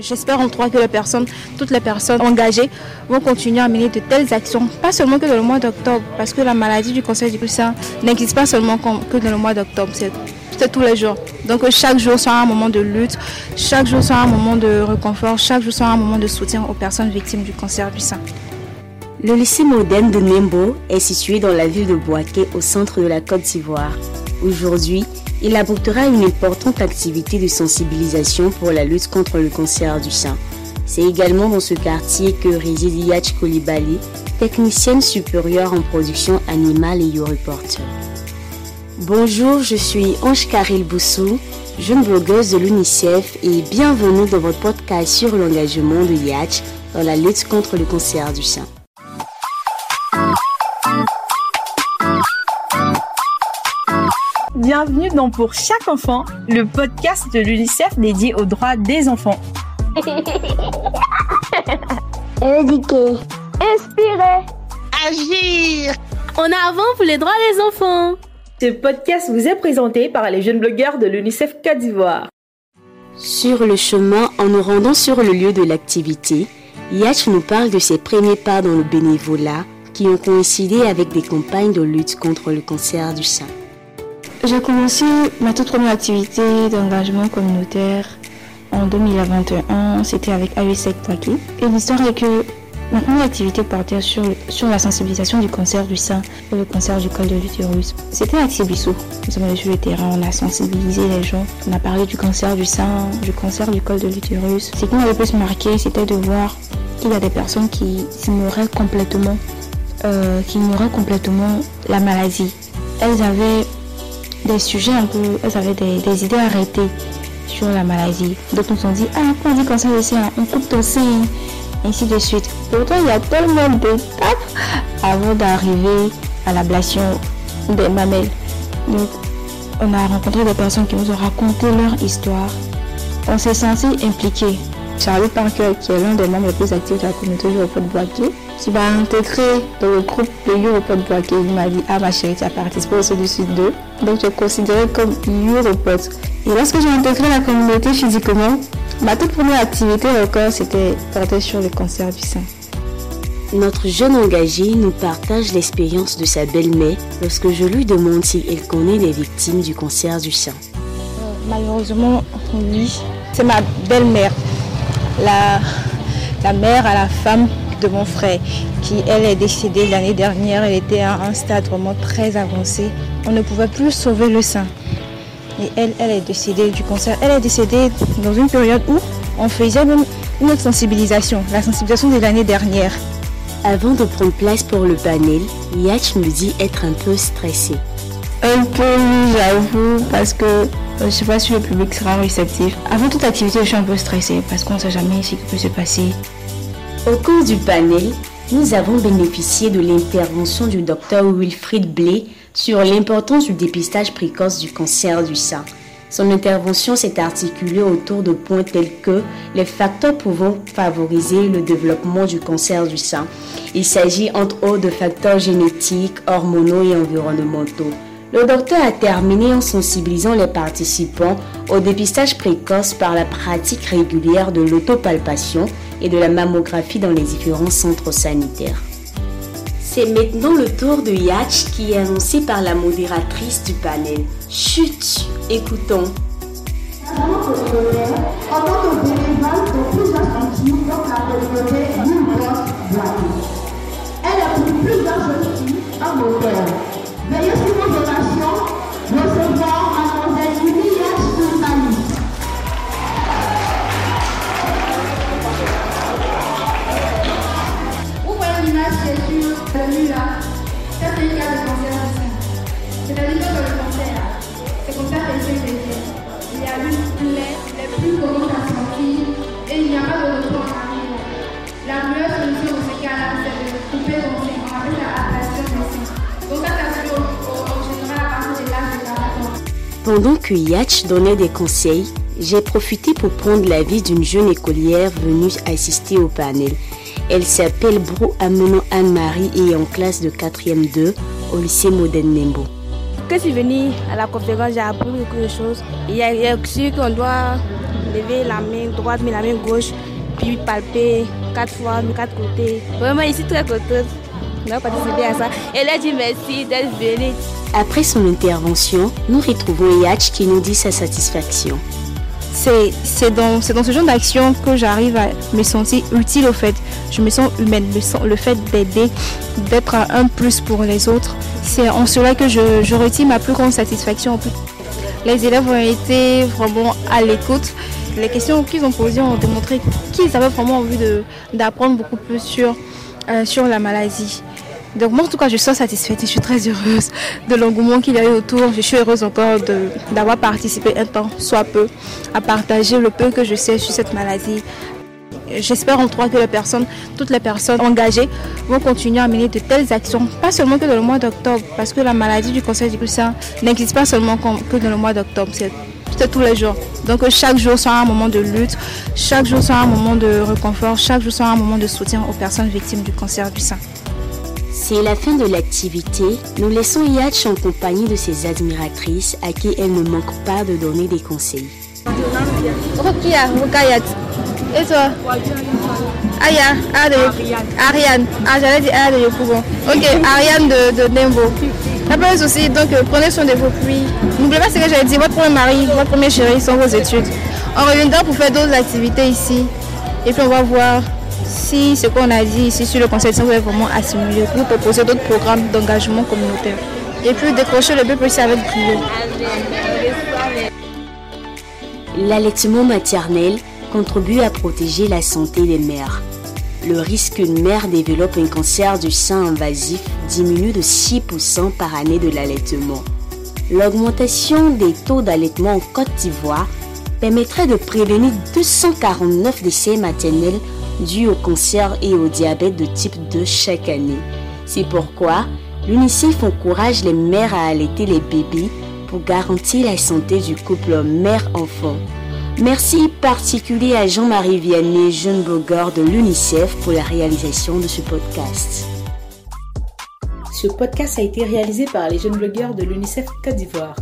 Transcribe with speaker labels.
Speaker 1: J'espère en trois que les personnes, toutes les personnes engagées vont continuer à mener de telles actions, pas seulement que dans le mois d'octobre, parce que la maladie du cancer du sein n'existe pas seulement que dans le mois d'octobre, c'est tous les jours. Donc chaque jour sera un moment de lutte, chaque jour sera un moment de réconfort, chaque jour sera un moment de soutien aux personnes victimes du cancer du sein.
Speaker 2: Le lycée moderne de Nembo est situé dans la ville de Boaké au centre de la Côte d'Ivoire. Aujourd'hui, il apportera une importante activité de sensibilisation pour la lutte contre le cancer du sein. C'est également dans ce quartier que réside Yach Kolibali, technicienne supérieure en production animale et yoreporter. Bonjour, je suis Ange Karil Boussou, jeune blogueuse de l'UNICEF et bienvenue dans votre podcast sur l'engagement de Yach dans la lutte contre le cancer du sein.
Speaker 3: Bienvenue dans Pour chaque enfant, le podcast de l'UNICEF dédié aux droits des enfants.
Speaker 4: Éduquer, inspirer,
Speaker 5: agir.
Speaker 6: En avant pour les droits des enfants.
Speaker 3: Ce podcast vous est présenté par les jeunes blogueurs de l'UNICEF Côte d'Ivoire.
Speaker 2: Sur le chemin, en nous rendant sur le lieu de l'activité, Yach nous parle de ses premiers pas dans le bénévolat qui ont coïncidé avec des campagnes de lutte contre le cancer du sein.
Speaker 1: J'ai commencé ma toute première activité d'engagement communautaire en 2021. C'était avec AUSEC Poitiers. Et l'histoire est que Ma activité portait sur, sur la sensibilisation du cancer du sein et le cancer du col de l'utérus. C'était à Tibissou. Nous sommes allés sur le terrain, on a sensibilisé les gens, on a parlé du cancer du sein, du cancer du col de l'utérus. Ce qui m'avait plus marqué, c'était de voir qu'il y a des personnes qui ignoraient complètement, euh, qui ignoraient complètement la maladie. Elles avaient des sujets un peu, elles avaient des, idées arrêtées sur la maladie. Donc nous ont dit, ah, on dit cancer du sein, on coupe sein ainsi de suite. Pourtant, il y a tellement d'étapes avant d'arriver à l'ablation des mamelles. Donc, on a rencontré des personnes qui nous ont raconté leur histoire. On s'est senti impliqué. Charlie Parker, qui est l'un des membres les plus actifs de la communauté Europol Boaké, qui m'a intégré dans le groupe de Europol Boaké. Il m'a dit Ah, ma chérie, tu as participé au Sud 2. Donc, je considéré comme Europol. Et lorsque j'ai intégré la communauté physiquement, Ma toute première activité encore, c'était porter sur le cancer du sein.
Speaker 2: Notre jeune engagé nous partage l'expérience de sa belle-mère lorsque je lui demande si elle connaît les victimes du cancer du sein.
Speaker 1: Euh, malheureusement, oui. C'est ma belle-mère, la, la mère à la femme de mon frère, qui elle est décédée l'année dernière. Elle était à un stade vraiment très avancé. On ne pouvait plus sauver le sein. Et elle, elle est décédée du cancer. Elle est décédée dans une période où on faisait même une autre sensibilisation, la sensibilisation de l'année dernière.
Speaker 2: Avant de prendre place pour le panel, Yach me dit être un peu stressé.
Speaker 1: Un peu, j'avoue, parce que euh, je ne sais pas si le public sera réceptif. Avant toute activité, je suis un peu stressée parce qu'on ne sait jamais ce qui peut se passer.
Speaker 2: Au cours du panel, nous avons bénéficié de l'intervention du docteur Wilfried Blé sur l'importance du dépistage précoce du cancer du sein. Son intervention s'est articulée autour de points tels que les facteurs pouvant favoriser le développement du cancer du sein. Il s'agit entre autres de facteurs génétiques, hormonaux et environnementaux. Le docteur a terminé en sensibilisant les participants au dépistage précoce par la pratique régulière de l'autopalpation et de la mammographie dans les différents centres sanitaires. C'est maintenant le tour de Yach qui est annoncé par la modératrice du panel. Chut, écoutons.
Speaker 7: Elle a pour plusieurs jeunes filles un moteur. Veuillez sur vos
Speaker 2: Pendant que Yach donnait des conseils, j'ai profité pour prendre l'avis d'une jeune écolière venue assister au panel. Elle s'appelle Brou Amenon Anne-Marie et est en classe de 4e 2 au lycée Modène Nembo.
Speaker 8: Quand je suis venue à la conférence, j'ai appris beaucoup de choses. Il y a, a aussi qu'on doit lever la main droite, mais la main gauche, puis palper quatre fois, de quatre côtés. Vraiment, ici, très contente. On a participé à ça. Elle a dit merci d'être venue.
Speaker 2: Après son intervention, nous retrouvons Yach qui nous dit sa satisfaction.
Speaker 1: C'est dans, dans ce genre d'action que j'arrive à me sentir utile au fait. Je me sens humaine. Le, fait d'aider, d'être un plus pour les autres, c'est en cela que je, je retire ma plus grande satisfaction. Les élèves ont été vraiment à l'écoute. Les questions qu'ils ont posées ont démontré qu'ils avaient vraiment envie d'apprendre beaucoup plus sur, euh, sur la maladie. Donc moi en tout cas je suis satisfaite je suis très heureuse de l'engouement qu'il y a eu autour. Je suis heureuse encore d'avoir participé un temps, soit peu, à partager le peu que je sais sur cette maladie. J'espère en cas que les personnes, toutes les personnes engagées vont continuer à mener de telles actions, pas seulement que dans le mois d'octobre, parce que la maladie du cancer du sein n'existe pas seulement que dans le mois d'octobre, c'est tous les jours. Donc chaque jour sera un moment de lutte, chaque jour sera un moment de réconfort, chaque jour sera un moment de soutien aux personnes victimes du cancer du sein.
Speaker 2: C'est la fin de l'activité. Nous laissons Yatch en compagnie de ses admiratrices à qui elle ne manque pas de donner des conseils.
Speaker 1: Et toi? Aya, ah, Ariane. Ah, j'allais dire. Ok, Ariane de, de Nembo. Après aussi, donc euh, prenez soin de vos puits. N'oubliez pas ce que j'avais dit, votre premier mari, votre premier chéri sont vos études. On reviendra pour faire d'autres activités ici. Et puis on va voir si ce qu'on a dit ici sur le conseil de est vraiment assimilé pour proposer d'autres programmes d'engagement communautaire. Et puis décrocher le aussi avec brio.
Speaker 2: L'allaitement maternel contribue à protéger la santé des mères. Le risque qu'une mère développe un cancer du sein invasif diminue de 6% par année de l'allaitement. L'augmentation des taux d'allaitement en Côte d'Ivoire permettrait de prévenir 249 décès maternels dus au cancer et au diabète de type 2 chaque année. C'est pourquoi l'UNICEF encourage les mères à allaiter les bébés pour garantir la santé du couple mère-enfant. Merci particulier à Jean-Marie Vianney, jeune blogueur de l'UNICEF, pour la réalisation de ce podcast.
Speaker 9: Ce podcast a été réalisé par les jeunes blogueurs de l'UNICEF Côte d'Ivoire.